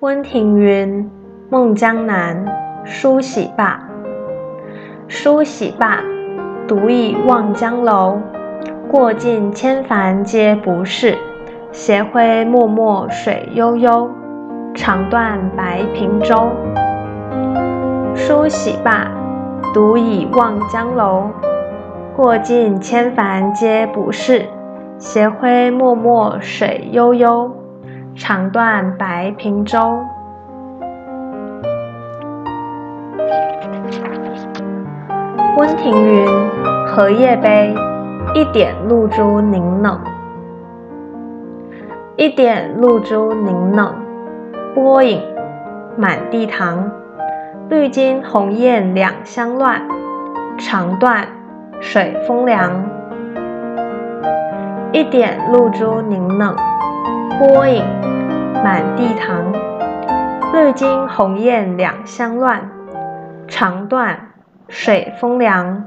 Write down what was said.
温庭筠《梦江南》梳洗罢，梳洗罢，独倚望江楼。过尽千帆皆不是，斜晖脉脉水悠悠。长断白平洲。梳洗罢，独倚望江楼。过尽千帆皆不是，斜晖脉脉水悠悠。长断白平洲。温庭筠《荷叶杯》一点露珠凝冷，一点露珠凝冷，波影满地塘。绿金红艳两相乱，长断水风凉。一点露珠凝冷。波影满地堂，绿金鸿雁两相乱。肠断水风凉。